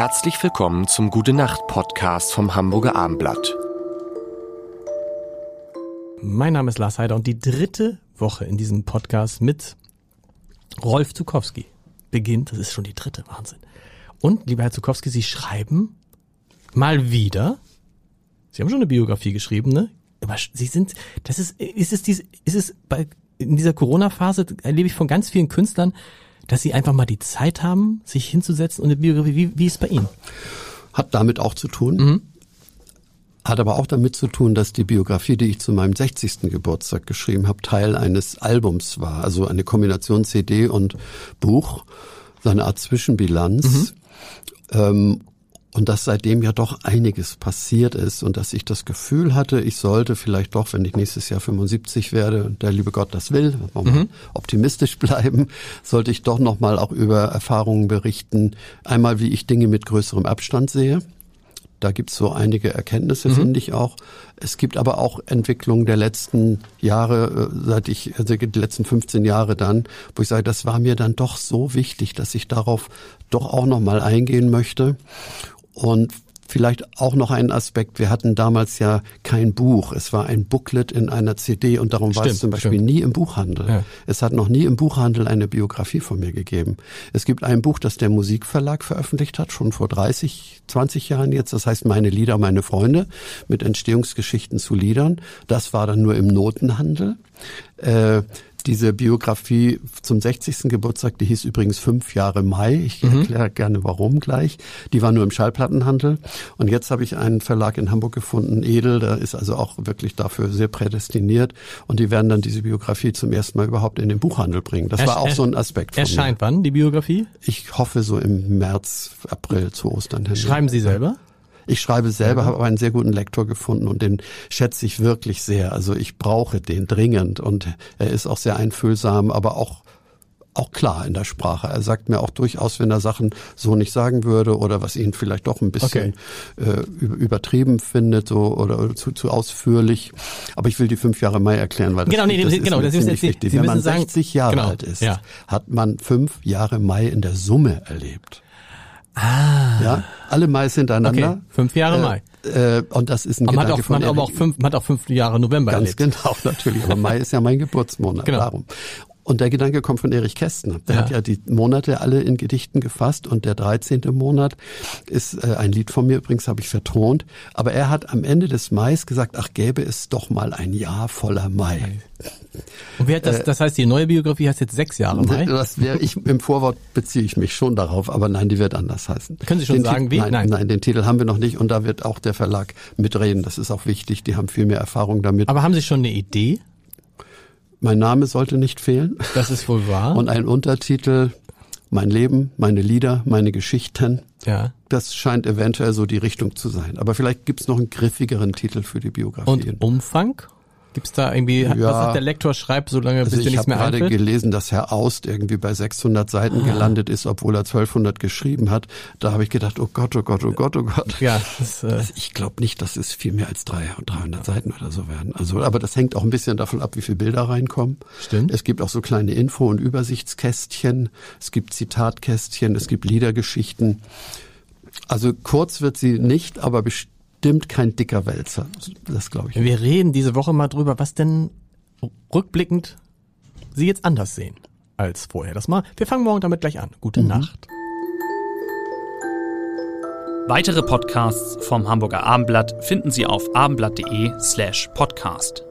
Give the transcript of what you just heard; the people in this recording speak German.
Herzlich willkommen zum Gute Nacht Podcast vom Hamburger Armblatt. Mein Name ist Lars Heider und die dritte Woche in diesem Podcast mit Rolf Zukowski beginnt. Das ist schon die dritte, Wahnsinn. Und, lieber Herr Zukowski, Sie schreiben mal wieder. Sie haben schon eine Biografie geschrieben, ne? Aber Sie sind, das ist, ist es dies, ist es bei, in dieser Corona-Phase erlebe ich von ganz vielen Künstlern, dass sie einfach mal die Zeit haben, sich hinzusetzen und eine Biografie, wie, wie ist es bei Ihnen? Hat damit auch zu tun. Mhm. Hat aber auch damit zu tun, dass die Biografie, die ich zu meinem 60. Geburtstag geschrieben habe, Teil eines Albums war. Also eine Kombination CD und Buch, so eine Art Zwischenbilanz. Mhm. Ähm, und dass seitdem ja doch einiges passiert ist und dass ich das Gefühl hatte, ich sollte vielleicht doch, wenn ich nächstes Jahr 75 werde, der liebe Gott das will, mhm. optimistisch bleiben, sollte ich doch nochmal auch über Erfahrungen berichten. Einmal, wie ich Dinge mit größerem Abstand sehe da gibt's so einige Erkenntnisse, mhm. finde ich auch. Es gibt aber auch Entwicklungen der letzten Jahre, äh, seit ich, also die letzten 15 Jahre dann, wo ich sage, das war mir dann doch so wichtig, dass ich darauf doch auch nochmal eingehen möchte. Und Vielleicht auch noch ein Aspekt. Wir hatten damals ja kein Buch. Es war ein Booklet in einer CD und darum stimmt, war es zum Beispiel stimmt. nie im Buchhandel. Ja. Es hat noch nie im Buchhandel eine Biografie von mir gegeben. Es gibt ein Buch, das der Musikverlag veröffentlicht hat, schon vor 30, 20 Jahren jetzt. Das heißt Meine Lieder, meine Freunde mit Entstehungsgeschichten zu Liedern. Das war dann nur im Notenhandel. Äh, diese Biografie zum 60. Geburtstag, die hieß übrigens fünf Jahre Mai. Ich mhm. erkläre gerne warum gleich. Die war nur im Schallplattenhandel. Und jetzt habe ich einen Verlag in Hamburg gefunden, Edel, der ist also auch wirklich dafür sehr prädestiniert. Und die werden dann diese Biografie zum ersten Mal überhaupt in den Buchhandel bringen. Das war auch so ein Aspekt. Von erscheint mir. wann die Biografie? Ich hoffe so im März, April zu Ostern hin. Schreiben Sie selber? Ich schreibe selber, habe aber einen sehr guten Lektor gefunden und den schätze ich wirklich sehr. Also ich brauche den dringend und er ist auch sehr einfühlsam, aber auch auch klar in der Sprache. Er sagt mir auch durchaus, wenn er Sachen so nicht sagen würde oder was ihn vielleicht doch ein bisschen okay. äh, übertrieben findet so oder, oder zu, zu ausführlich. Aber ich will die fünf Jahre Mai erklären, weil das, genau, nee, das ist genau, das ist jetzt, wichtig. Sie wenn man 60 Jahre genau, alt ist, ja. hat man fünf Jahre Mai in der Summe erlebt. Ah. Ja, alle Mais hintereinander. Okay. Fünf Jahre äh, Mai. Äh, und das ist ein aber Gedanke man hat auch, man hat aber auch fünf, man hat auch fünf Jahre November Ganz erlebt. genau, natürlich. Aber Mai ist ja mein Geburtsmonat. Genau. Darum. Und der Gedanke kommt von Erich Kästner. Der ja. hat ja die Monate alle in Gedichten gefasst und der 13. Monat ist äh, ein Lied von mir, übrigens habe ich vertont. Aber er hat am Ende des Mais gesagt, ach gäbe es doch mal ein Jahr voller Mai. Und wer hat das, äh, das heißt, die neue Biografie heißt jetzt sechs Jahre Mai? Das wäre ich, im Vorwort beziehe ich mich schon darauf, aber nein, die wird anders heißen. Können Sie schon den sagen, wie? Nein, nein, nein, den Titel haben wir noch nicht und da wird auch der Verlag mitreden. Das ist auch wichtig. Die haben viel mehr Erfahrung damit. Aber haben Sie schon eine Idee? Mein Name sollte nicht fehlen. Das ist wohl wahr. Und ein Untertitel, mein Leben, meine Lieder, meine Geschichten. Ja. Das scheint eventuell so die Richtung zu sein. Aber vielleicht gibt's noch einen griffigeren Titel für die Biografie. Und Umfang? Gibt's da irgendwie, ja, was hat der Lektor schreibt, solange also bis dir nichts mehr einfällt? Ich habe gerade gelesen, dass Herr Aust irgendwie bei 600 Seiten ah. gelandet ist, obwohl er 1200 geschrieben hat. Da habe ich gedacht, oh Gott, oh Gott, oh Gott, oh Gott. Ja, das, äh ich glaube nicht, dass es viel mehr als 300 Seiten oder so werden. Also, aber das hängt auch ein bisschen davon ab, wie viele Bilder reinkommen. Stimmt. Es gibt auch so kleine Info- und Übersichtskästchen. Es gibt Zitatkästchen. Es gibt Liedergeschichten. Also kurz wird sie nicht, aber bestimmt bestimmt kein dicker Wälzer. Das glaube ich. Wir reden diese Woche mal drüber, was denn rückblickend Sie jetzt anders sehen als vorher. Das mal. Wir fangen morgen damit gleich an. Gute mhm. Nacht. Weitere Podcasts vom Hamburger Abendblatt finden Sie auf abendblatt.de slash podcast.